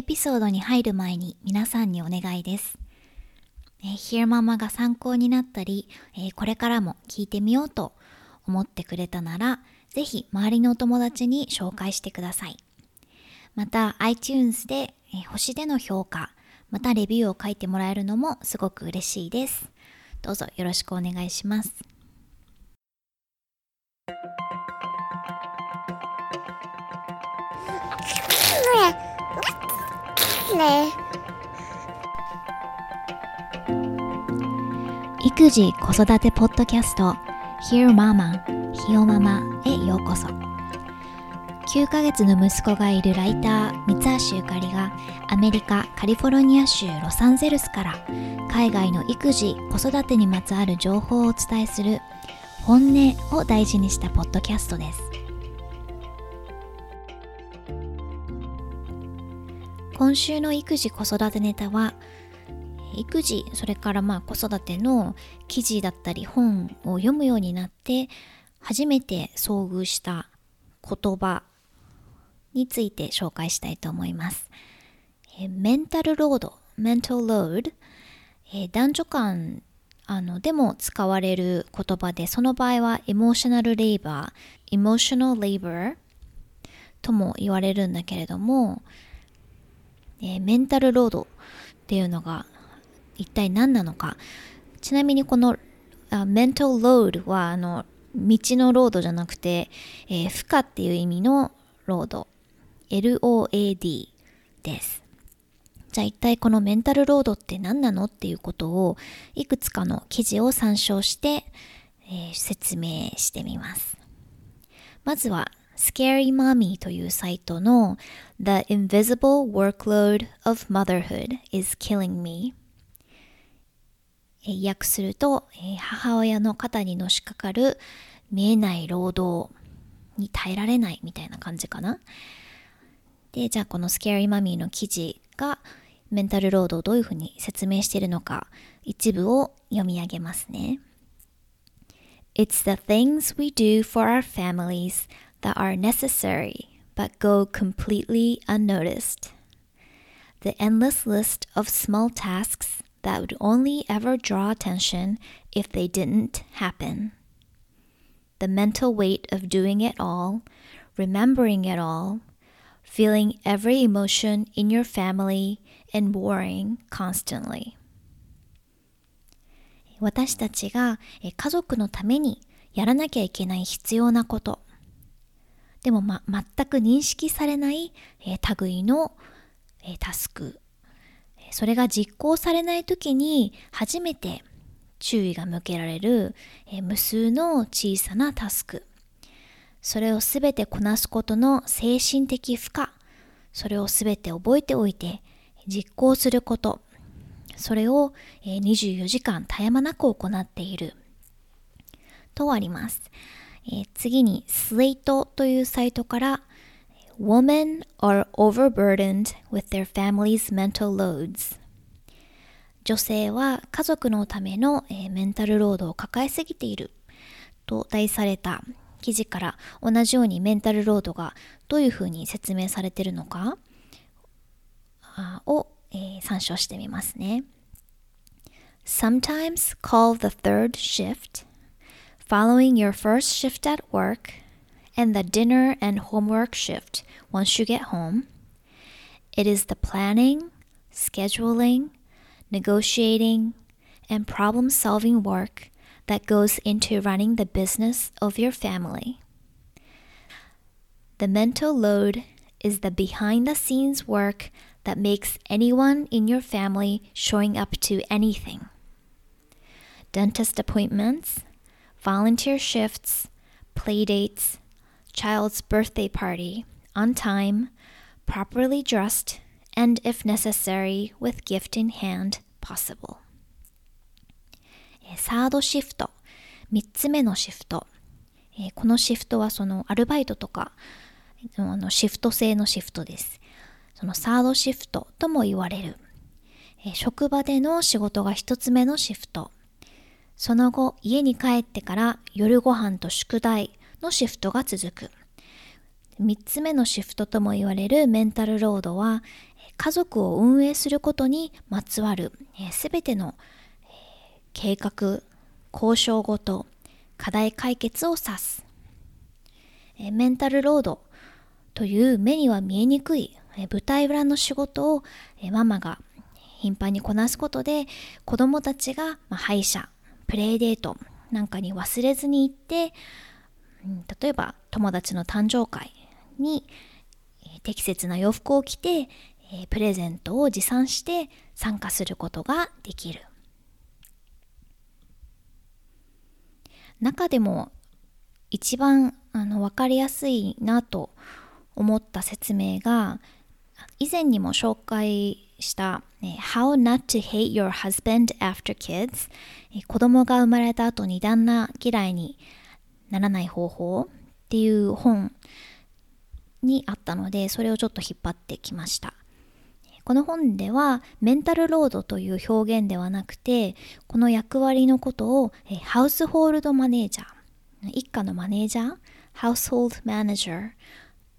エピソードに入る前に皆さんにお願いです。えー、ヒ e ママが参考になったり、えー、これからも聞いてみようと思ってくれたなら、ぜひ周りのお友達に紹介してください。また iTunes で、えー、星での評価、またレビューを書いてもらえるのもすごく嬉しいです。どうぞよろしくお願いします。育児子育てポッドキャスト Hear Mama ひよママへようこそ。9ヶ月の息子がいるライター三橋ゆかりがアメリカカリフォルニア州ロサンゼルスから海外の育児子育てにまつわる情報をお伝えする本音を大事にしたポッドキャストです。今週の育児子育てネタは育児それからまあ子育ての記事だったり本を読むようになって初めて遭遇した言葉について紹介したいと思います。えメンタルロード、メンタルロード、え男女間あのでも使われる言葉で、その場合はエモーショナルレイバー、エモーショナルレイバーとも言われるんだけれども、え、メンタルロードっていうのが一体何なのか。ちなみにこのメンタルロードはあの道のロードじゃなくて、えー、負荷っていう意味のロード。LOAD です。じゃあ一体このメンタルロードって何なのっていうことをいくつかの記事を参照して、えー、説明してみます。まずは Scary Mommy というサイトの The Invisible Workload of Motherhood is Killing Me 訳すると、母親の肩にのしかかる見えない労働に耐えられないみたいな感じかな。で、じゃあこの Scary Mommy の記事がメンタルロードをどういうふうに説明しているのか一部を読み上げますね。It's the things we do for our families that are necessary but go completely unnoticed. The endless list of small tasks that would only ever draw attention if they didn't happen. The mental weight of doing it all, remembering it all, feeling every emotion in your family, and worrying constantly. 私たちが家族のためにやらなきゃいけない必要なこと でも、ま、全く認識されない、えー、類の、えー、タスク。それが実行されない時に初めて注意が向けられる、えー、無数の小さなタスク。それをすべてこなすことの精神的負荷。それをすべて覚えておいて実行すること。それを、えー、24時間絶え間なく行っている。とあります。えー、次に Slate というサイトから Women are overburdened with their family's mental loads 女性は家族のための、えー、メンタルロードを抱えすぎていると題された記事から同じようにメンタルロードがどういうふうに説明されているのかを、えー、参照してみますね。Sometimes call the third shift following your first shift at work and the dinner and homework shift once you get home. It is the planning, scheduling, negotiating, and problem solving work that goes into running the business of your family. The mental load is the behind the scenes work that makes anyone in your family showing up to anything. Dentist appointments, volunteer shifts, playdates, child's birthday party, on time, properly dressed, and if necessary, with gift in hand, possible. サードシフト、3つ目のシフト。このシフトはそのアルバイトとかあのシフト制のシフトです。そのサードシフトとも言われる。職場での仕事が1つ目のシフト。その後、家に帰ってから夜ご飯と宿題のシフトが続く。3つ目のシフトとも言われるメンタルロードは、家族を運営することにまつわるすべ、ての、計画、交渉ごと、課題解決を指す。メンタルロードという目には見えにくい、舞台裏の仕事を、ママが頻繁にこなすことで子供たちが、ま、歯医者、プレイデートなんかに忘れずに行って、うん、例えば友達の誕生会に、え、適切な洋服を着て、え、プレゼントを持参して参加することができる。中でも一番あの分かりやすいなと思った説明が以前にも紹介した、How not to hate your husband after kids 子供が生まれた後に旦那嫌いにならない方法っていう本にあったのでそれをちょっと引っ張ってきました。この本ではメンタルロードという表現ではなくてこの役割のことをハウスホールドマネージャー一家のマネージャーハウスホールドマネージャー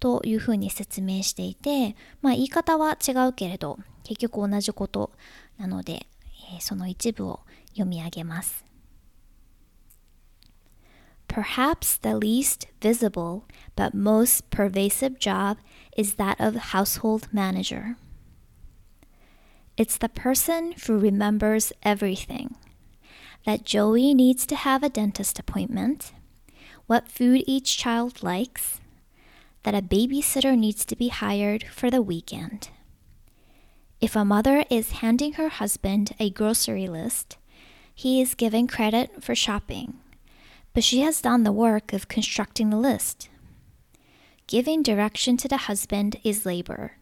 というふうに説明していて、まあ、言い方は違うけれど結局同じことなので、えー、その一部を読み上げます。Perhaps the least visible but most pervasive job is that of household manager. It's the person who remembers everything that Joey needs to have a dentist appointment, what food each child likes, that a babysitter needs to be hired for the weekend. If a mother is handing her husband a grocery list, he is given credit for shopping, but she has done the work of constructing the list. Giving direction to the husband is labor.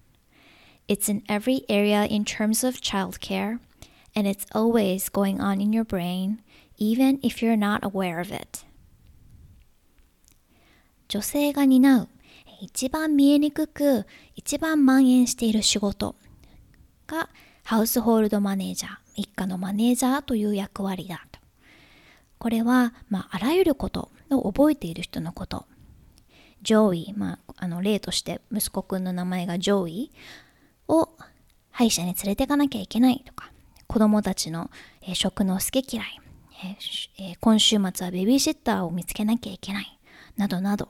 It's in every area in terms of childcare, and it's always going on in your brain, even if you're not aware of it. 女性が担う 一番見えにくく一番蔓延している仕事がハウスホールドマネージャー一家のマネージャーという役割だと。これは、まあ、あらゆることを覚えている人のこと。ジョーイ、まあ、あの例として息子くんの名前がジョーイを歯医者に連れていかなきゃいけないとか子供たちの、え、食の好き嫌い、え、今週末はベビーシッターを見つけなきゃいけないなどなど。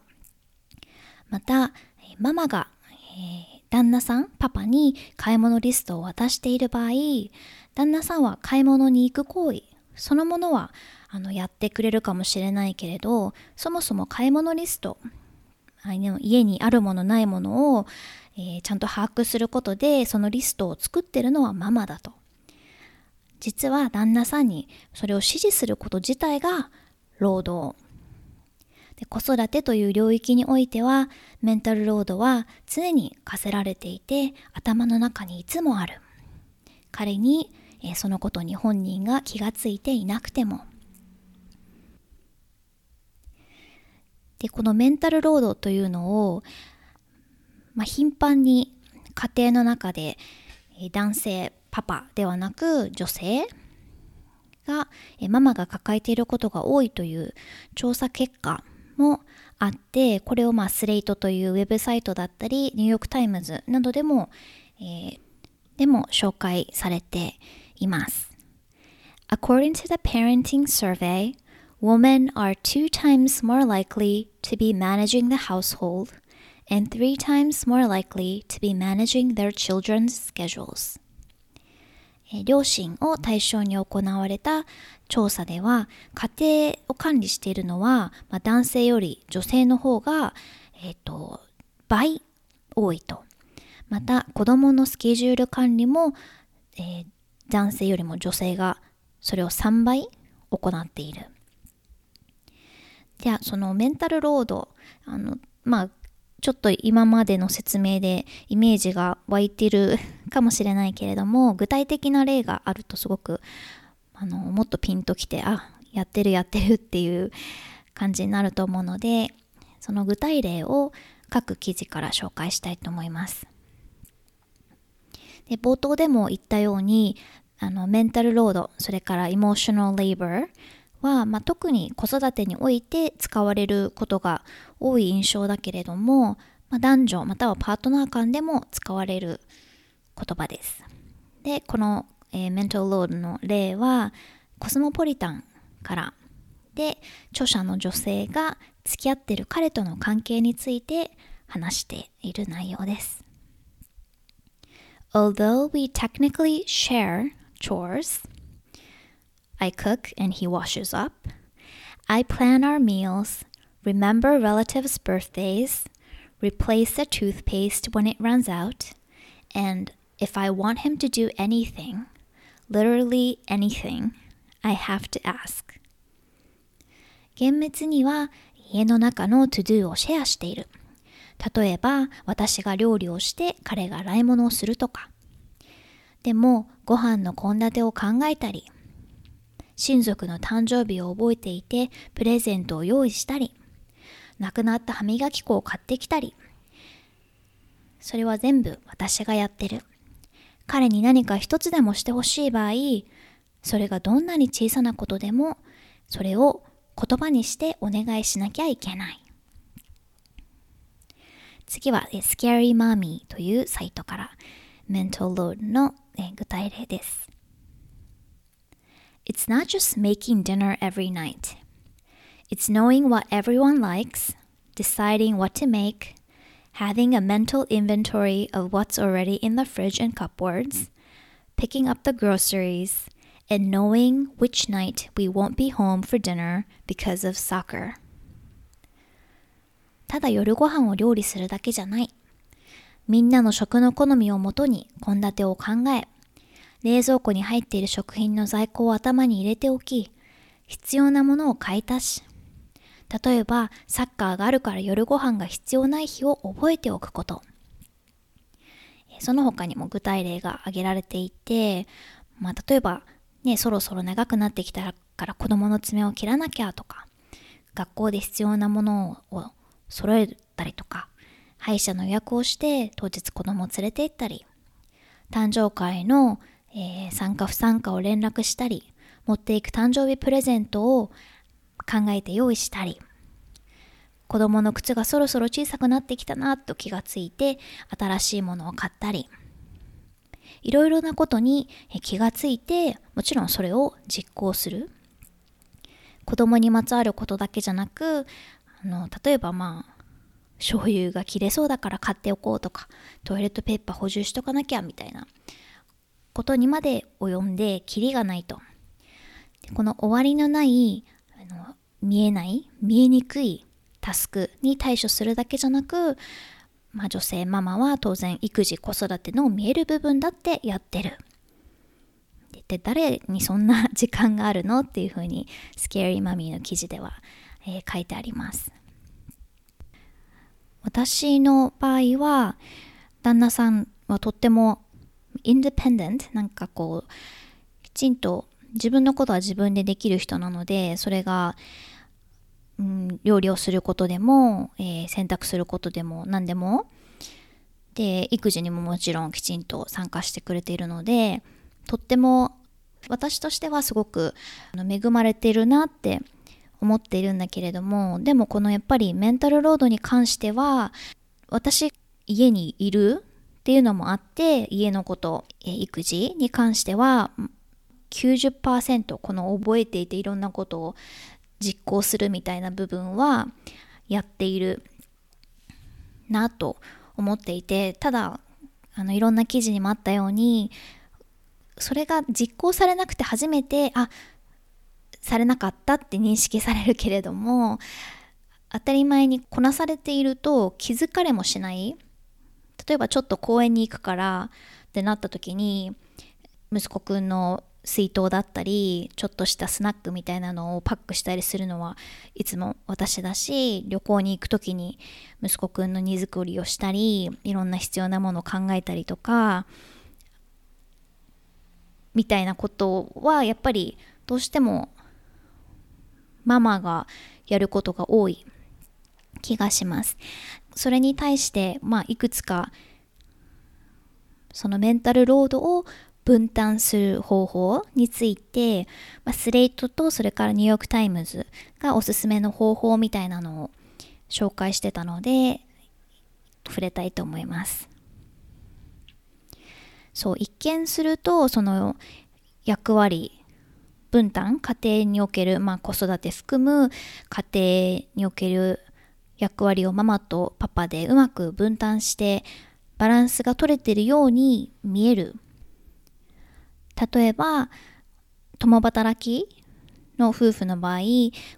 また、ママが、えー、旦那さん、パパに買い物リストを渡している場合、旦那さんは買い物に行く行為、そのものはあのやってくれるかもしれないけれど、そもそも買い物リスト、家にあるものないものを、えー、ちゃんと把握することでそのリストを作ってるのはママだと。実は旦那さんにそれを指示すること自体が労働で子育てという領域においてはメンタルロードは常に課せられていて頭の中にいつもある。彼に、え、そのことに本人が気がついていなくても。でこのメンタルロードというのを、まあ、頻繁に家庭の中で男性パパではなく女性がママが抱えていることが多いという調査結果もあってこれをまあスレイトというウェブサイトだったりニューヨーク・タイムズなどでも、えー、でも紹介されています According to the parenting survey women are two times more likely to be managing the household and three times more likely to be managing their children's schedules 両親を対象に行われた調査では家庭を管理しているのは、まあ、男性より女性の方が、えーと、倍多いと。また子どものスケジュール管理も、えー、男性よりも女性がそれを3倍行っている。じゃあそのメンタルロードあのまあちょっと今までの説明でイメージが湧いてるかもしれないけれども具体的な例があるとすごくあのもっとピンときてあやってるやってる っていう感じになると思うのでその具体例を各記事から紹介したいと思います。で冒頭でも言ったようにあのメンタルロードそれからイモーショナルレイバーは、まあ、特に子育てにおいて使われることが多い印象だけれども、まあ、男女またはパートナー間でも使われる言葉です。で、この、えー、メンタルロードの例はコスモポリタンからで著者の女性が付き合ってる彼との関係について話している内容です。Although we technically share chores, I cook and he washes up. I plan our meals, remember relatives' birthdays, replace the toothpaste when it runs out, and if I want him to do anything, literally anything, I have to ask. 厳密には家の中の to do をシェアしている。例えば私が料理をして彼が洗い物をするとか。でもご飯の献立を考えたり、親族の誕生日を覚えていてプレゼントを用意したり、亡くなった歯磨き粉を買ってきたり、それは全部私がやってる。彼に何か一つでもしてほしい場合、それがどんなに小さなことでも、それを言葉にしてお願いしなきゃいけない。次は Scary Mommy というサイトから Mental Load の具体例です。It's not just making dinner every night. It's knowing what everyone likes, deciding what to make, having a mental inventory of what's already in the fridge and cupboards, picking up the groceries, and knowing which night we won't be home for dinner because of soccer. ただ夜ご飯を料理するだけじゃない。みんなの食の好みをもとに献立を考え、冷蔵庫に入っている食品の在庫を頭に入れておき、必要なものを買い足し、例えばサッカーがあるから夜ご飯が必要ない日を覚えておくこと。その他にも具体例が挙げられていて、まあ、例えばね、そろそろ長くなってきたから子供の爪を切らなきゃとか、学校で必要なものを揃えたりとか、歯医者の予約をして当日子供を連れて行ったり、誕生会の、えー、参加不参加を連絡したり、持っていく誕生日プレゼントを考えて用意したり、子供の靴がそろそろ小さくなってきたなと気がついて新しいものを買ったり、いろいろなことに気がついてもちろんそれを実行する。子供にまつわることだけじゃなくあの例えばまあ醤油が切れそうだから買っておこうとかトイレットペーパー補充しとかなきゃみたいなことにまで及んでキリがないと。この終わりのない見えない見えにくいタスクに対処するだけじゃなくまあ、女性ママは当然育児子育ての見える部分だってやってる。で誰にそんな時間があるのっていうふうにスケーリーマミーの記事では、えー、書いてあります。私の場合は旦那さんはとってもインディペンデントなんかこうきちんと自分のことは自分でできる人なのでそれがうん、料理をすることでも、えー、洗濯することでも何でも。で育児にももちろんきちんと参加してくれているのでとっても私としてはすごく恵まれてるなって思っているんだけれどもでもこのやっぱりメンタルロードに関しては私家にいるっていうのもあって家のこと育児に関しては90%この覚えていていろんなことを実行するみたいな部分はやっているなと思っていてただあのいろんな記事にもあったようにそれが実行されなくて初めてあされなかったって認識されるけれども当たり前にこなされていると気づかれもしない。例えばちょっと公園に行くからってなった時に息子くんの水筒だったりちょっとしたスナックみたいなのをパックしたりするのはいつも私だし旅行に行く時に息子くんの荷造りをしたりいろんな必要なものを考えたりとかみたいなことはやっぱりどうしてもママがやることが多い気がします。それに対してまあいくつかそのメンタルロードを分担する方法について、まあ、 Slate とそれからニューヨークタイムズがおすすめの方法みたいなのを紹介してたので触れたいと思います。そう一見するとその役割分担家庭における、まあ、子育て含む家庭における役割をママとパパでうまく分担してバランスが取れてるように見える例えば共働きの夫婦の場合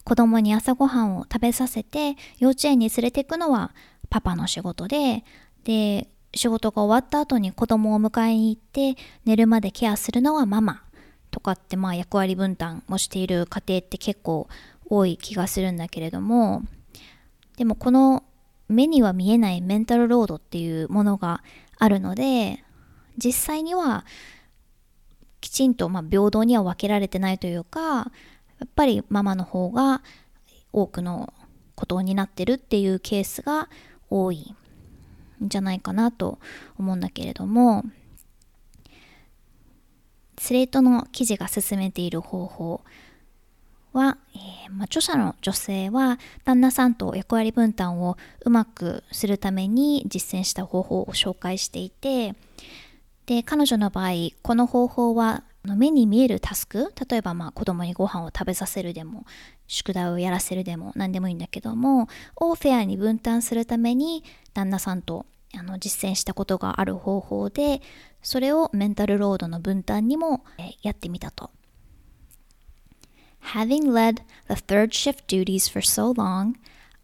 子供に朝ごはんを食べさせて幼稚園に連れていくのはパパの仕事でで仕事が終わった後に子供を迎えに行って寝るまでケアするのはママとかってまあ役割分担もしている家庭って結構多い気がするんだけれどもでもこの目には見えないメンタルロードっていうものがあるので実際にはきちんとま平等には分けられてないというかやっぱりママの方が多くのことになってるっていうケースが多いんじゃないかなと思うんだけれどもスレートの記事が進めている方法は、えー、まあ、著者の女性は旦那さんと役割分担をうまくするために実践した方法を紹介していてで彼女の場合この方法は目に見えるタスク例えばまあ子供にご飯を食べさせるでも宿題をやらせるでも何でもいいんだけどもをフェアに分担するために旦那さんとあの実践したことがある方法でそれをメンタルロードの分担にもやってみたと。Having led the third shift duties for so long,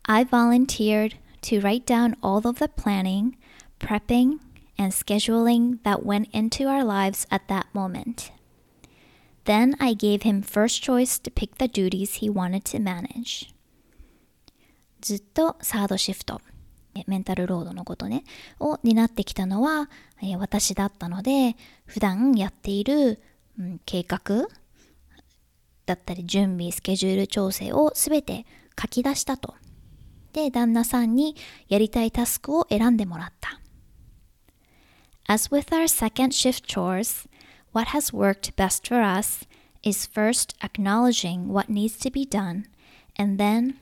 I volunteered to write down all of the planning, prepping, and scheduling that went into our lives at that moment. Then I gave him first choice to pick the duties he wanted to manage. ずっとサードシフトメンタルロードのことね、を担ってきたのは、えー私だったので、普段やっている、うん、計画だったり準備、スケジュール調整をすべて書き出したと。で、旦那さんにやりたいタスクを選んでもらった。As with our second shift chores, what has worked best for us is first acknowledging what needs to be done and then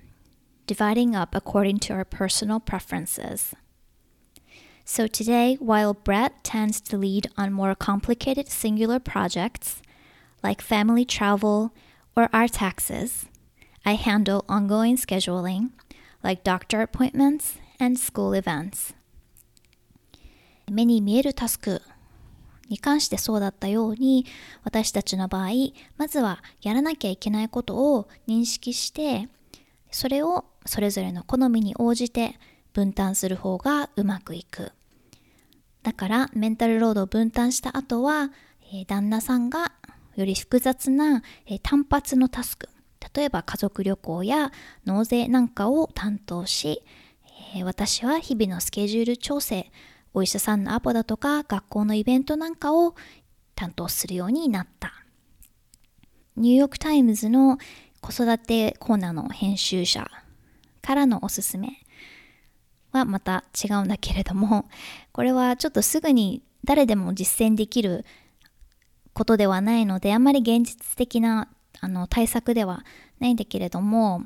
dividing up according to our personal preferences. So today, while Brett tends to lead on more complicated singular projects, like family travel or our taxes, I handle ongoing scheduling, like doctor appointments and school events. 目に見えるタスクに関してそうだったように私たちの場合まずはやらなきゃいけないことを認識してそれをそれぞれの好みに応じて分担する方がうまくいく。だからメンタルロードを分担した後は、えー、旦那さんがより複雑な、えー、単発のタスク例えば家族旅行や納税なんかを担当し、えー、私は日々のスケジュール調整お医者さんのアポだとか学校のイベントなんかを担当するようになった。ニューヨークタイムズの子育てコーナーの編集者からのおすすめはまた違うんだけれどもこれはちょっとすぐに誰でも実践できることではないのであんまり現実的なあの対策ではないんだけれども、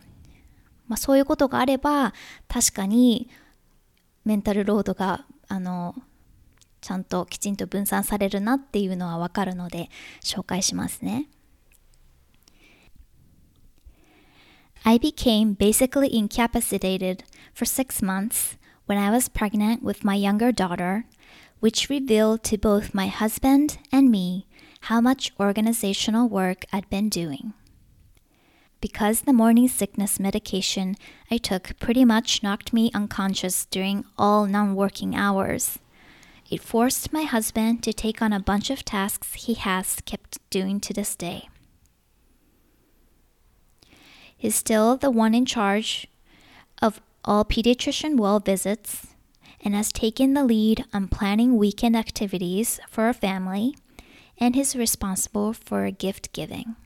まあ、そういうことがあれば確かにメンタルロードがあのちゃんときちんと分散されるなっていうのはわかるので紹介しますね。I became basically incapacitated for six months when I was pregnant with my younger daughter, which revealed to both my husband and me how much organizational work I'd been doing. Because the morning sickness medication I took pretty much knocked me unconscious during all non working hours, it forced my husband to take on a bunch of tasks he has kept doing to this day. He's still the one in charge of all pediatrician well visits and has taken the lead on planning weekend activities for our family and is responsible for gift giving.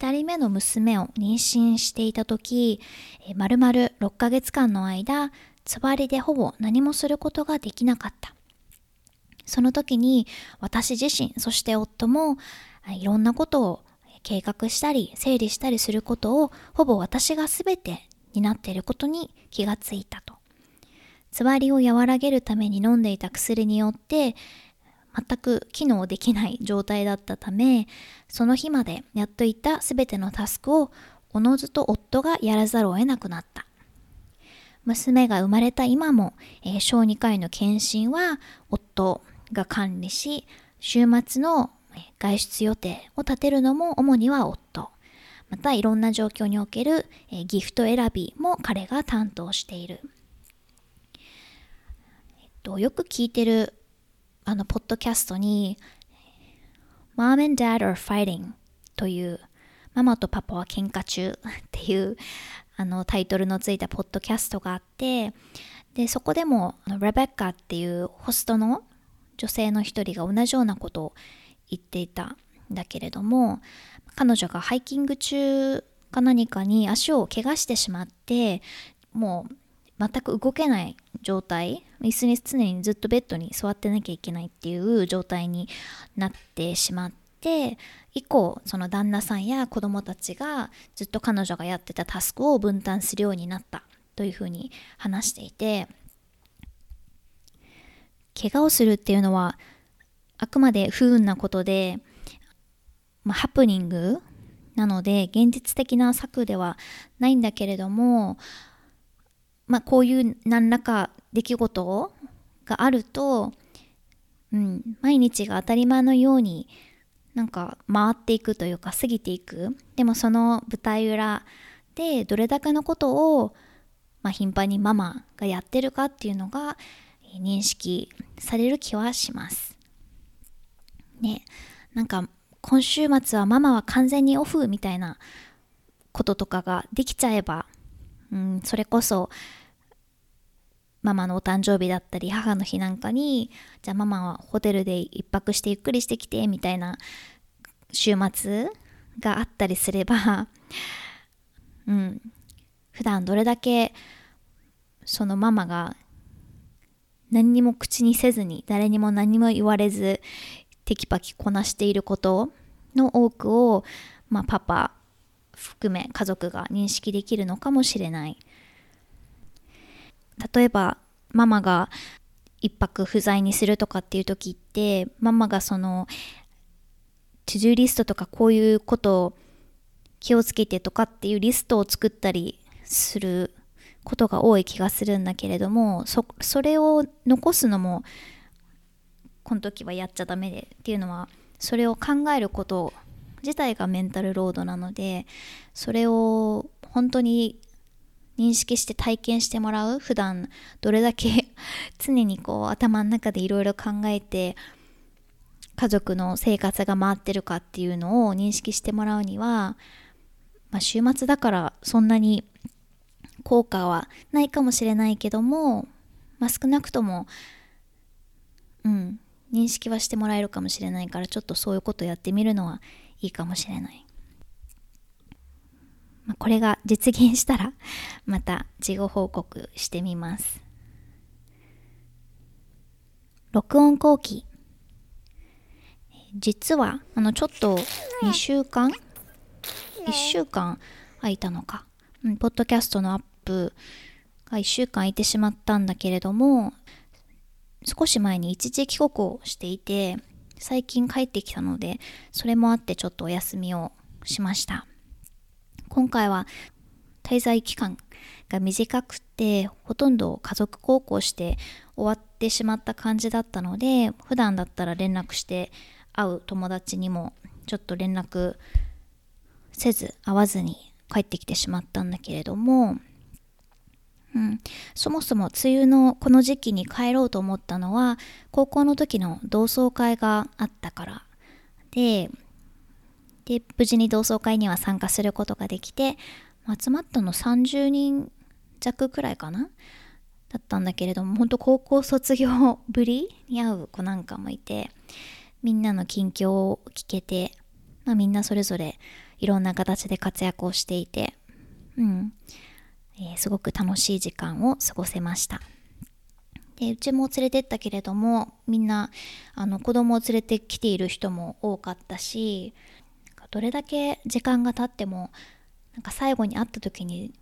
2人目の娘を妊娠していた時、まるまる6ヶ月間の間、つわりでほぼ何もすることができなかった。その時に私自身、そして夫もいろんなことを計画したり整理したりすることをほぼ私が全て担っていることに気がついたと。つわりを和らげるために飲んでいた薬によって全く機能できない状態だったためその日までやっていた全てのタスクをおのずと夫がやらざるを得なくなった。娘が生まれた今も、えー、小児科医の検診は夫が管理し週末の外出予定を立てるのも主には夫。またいろんな状況における、えー、ギフト選びも彼が担当している、えっと、よく聞いてるあのポッドキャストに Mom and Dad are fighting というママとパパは喧嘩中 っていうあのタイトルのついたポッドキャストがあってでそこでもレベッカっていうホストの女性の一人が同じようなことを言っていたんだけれども彼女がハイキング中か何かに足を怪我してしまってもう全く動けない状態。椅子に常にずっとベッドに座ってなきゃいけないっていう状態になってしまって以降その旦那さんや子供たちがずっと彼女がやってたタスクを分担するようになったというふうに話していて怪我をするっていうのはあくまで不運なことで、まあ、ハプニングなので現実的な策ではないんだけれども、まあ、こういう何らか出来事があると、うん、毎日が当たり前のようになんか回っていくというか過ぎていくでもその舞台裏でどれだけのことを、まあ、頻繁にママがやってるかっていうのが認識される気はします。ね、なんか今週末はママは完全にオフみたいなこととかができちゃえば、うん、それこそママのお誕生日だったり母の日なんかにじゃあママはホテルで一泊してゆっくりしてきてみたいな週末があったりすれば うん。普段どれだけそのママが何にも口にせずに誰にも何も言われずテキパキこなしていることの多くを、まあ、パパ含め家族が認識できるのかもしれない。例えばママが一泊不在にするとかっていう時ってママがそのトゥドゥリストとかこういうことを気をつけてとかっていうリストを作ったりすることが多い気がするんだけれどもそそれを残すのもこの時はやっちゃダメでっていうのはそれを考えること自体がメンタルロードなのでそれを本当に認識して体験してもらう普段どれだけ 常にこう頭の中でいろいろ考えて家族の生活が回ってるかっていうのを認識してもらうには、まあ、週末だからそんなに効果はないかもしれないけども、まあ、少なくともうん認識はしてもらえるかもしれないからちょっとそういうことやってみるのはいいかもしれない。まあ、これが実現したら また事後報告してみます。録音後期。実はあのちょっと2週間？1週間空いたのか、うん、ポッドキャストのアップが1週間空いてしまったんだけれども少し前に一時帰国をしていて最近帰ってきたのでそれもあってちょっとお休みをしました。今回は滞在期間が短くてほとんど家族孝行して終わってしまった感じだったので普段だったら連絡して会う友達にもちょっと連絡せず会わずに帰ってきてしまったんだけれども、うん、そもそも梅雨のこの時期に帰ろうと思ったのは高校の時の同窓会があったからでで無事に同窓会には参加することができて集まったの30人弱くらいかな？だったんだけれども本当高校卒業ぶりに会う子なんかもいてみんなの近況を聞けて、まあ、みんなそれぞれいろんな形で活躍をしていて、うんえー、すごく楽しい時間を過ごせました。でうちも連れてったけれどもみんなあの子供を連れてきている人も多かったしどれだけ時間が経ってもなんか最後に会った時に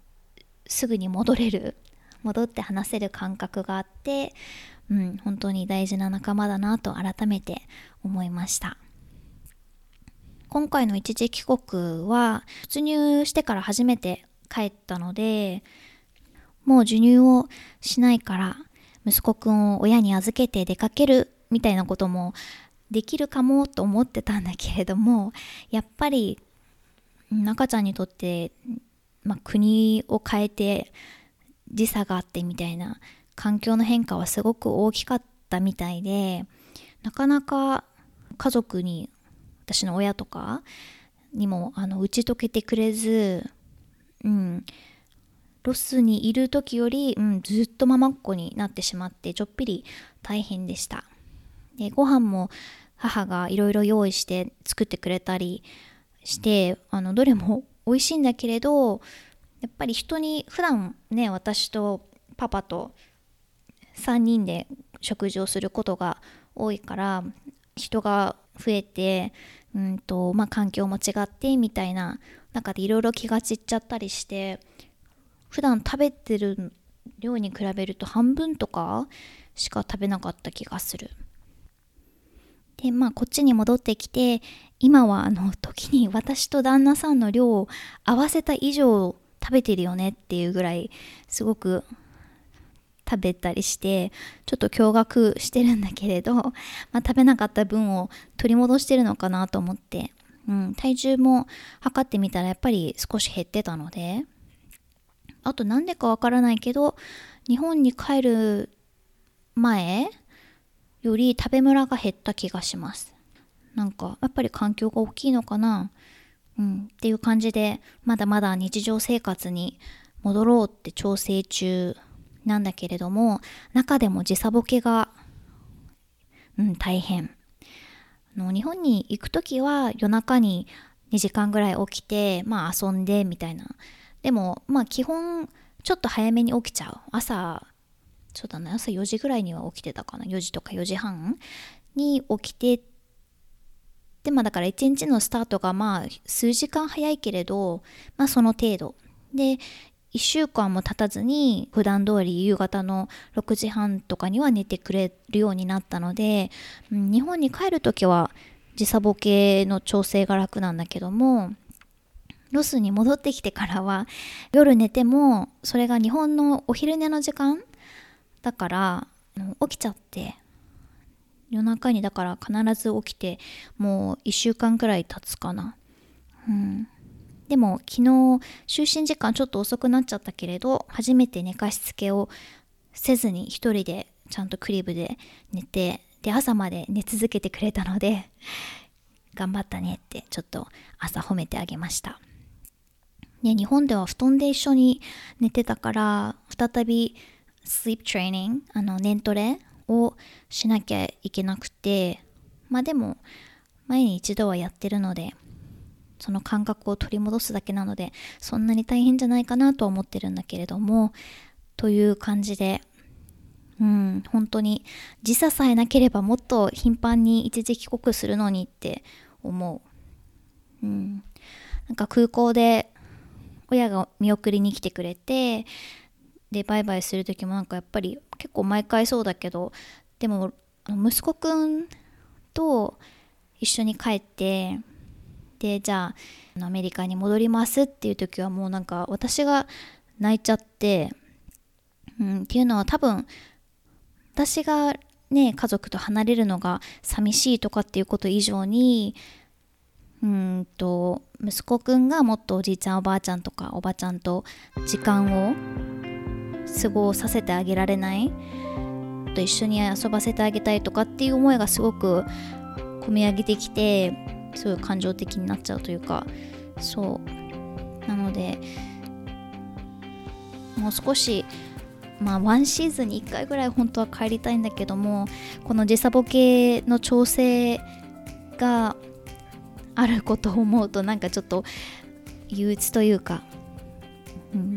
すぐに戻れる戻って話せる感覚があってうん、本当に大事な仲間だなと改めて思いました。今回の一時帰国は出入してから初めて帰ったので、もう授乳をしないから息子くんを親に預けて出かけるみたいなこともできるかもと思ってたんだけれども やっぱり赤ちゃんにとって、まあ、国を変えて時差があってみたいな環境の変化はすごく大きかったみたいでなかなか家族に私の親とかにもあの打ち解けてくれず、うん、ロスにいる時より、うん、ずっとママっ子になってしまってちょっぴり大変でした。でご飯も母がいろいろ用意して作ってくれたりしてあのどれも美味しいんだけれどやっぱり人に普段ね私とパパと3人で食事をすることが多いから人が増えてうんとまあ環境も違ってみたいな中でいろいろ気が散っちゃったりして普段食べてる量に比べると半分とかしか食べなかった気がする。でまあこっちに戻ってきて今はあの時に私と旦那さんの量を合わせた以上食べてるよねっていうぐらいすごく食べたりしてちょっと驚愕してるんだけれど、まあ、食べなかった分を取り戻してるのかなと思って、うん、体重も測ってみたらやっぱり少し減ってたので。あとなんでかわからないけど日本に帰る前より食べムラが減った気がします。なんかやっぱり環境が大きいのかな？うん。っていう感じでまだまだ日常生活に戻ろうって調整中なんだけれども中でも時差ボケがうん大変。の日本に行く時は夜中に2時間ぐらい起きてまあ遊んでみたいな。でもまあ基本ちょっと早めに起きちゃう。朝そうだね朝4時ぐらいには起きてたかな。4時とか4時半に起きてでまあだから一日のスタートがまあ数時間早いけれどまあその程度。で1週間も経たずに普段通り夕方の6時半とかには寝てくれるようになったので、うん、日本に帰る時は時差ボケの調整が楽なんだけどもロスに戻ってきてからは夜寝てもそれが日本のお昼寝の時間だから起きちゃって夜中にだから必ず起きてもう1週間くらい経つかな。うん。でも昨日就寝時間ちょっと遅くなっちゃったけれど初めて寝かしつけをせずに一人でちゃんとクリブで寝てで朝まで寝続けてくれたので頑張ったねってちょっと朝褒めてあげました。ね、日本では布団で一緒に寝てたから再びスリープトレーニングあの年トレをしなきゃいけなくてまあでも前に一度はやってるのでその感覚を取り戻すだけなのでそんなに大変じゃないかなとは思ってるんだけれどもという感じでうん本当に時差さえなければもっと頻繁に一時帰国するのにって思う。うん。なんか空港で親が見送りに来てくれてでバイバイする時もなんかやっぱり結構毎回そうだけどでも息子くんと一緒に帰ってでじゃあアメリカに戻りますっていう時はもうなんか私が泣いちゃって、うん、っていうのは多分私がね家族と離れるのが寂しいとかっていうこと以上にうんと息子くんがもっとおじいちゃんおばあちゃんとかおばちゃんと時間を過ごさせてあげられない？と一緒に遊ばせてあげたいとかっていう思いがすごく込み上げてきてすごい感情的になっちゃうというか。そう。なのでもう少しまあワンシーズンに1回ぐらい本当は帰りたいんだけどもこの時差ボケの調整があることを思うとなんかちょっと憂鬱というか、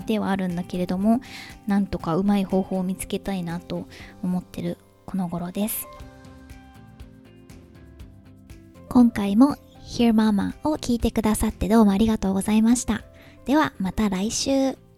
ではあるんだけれどもなんとかうまい方法を見つけたいなと思ってるこの頃です。今回も Hear Mama を聞いてくださってどうもありがとうございました。ではまた来週。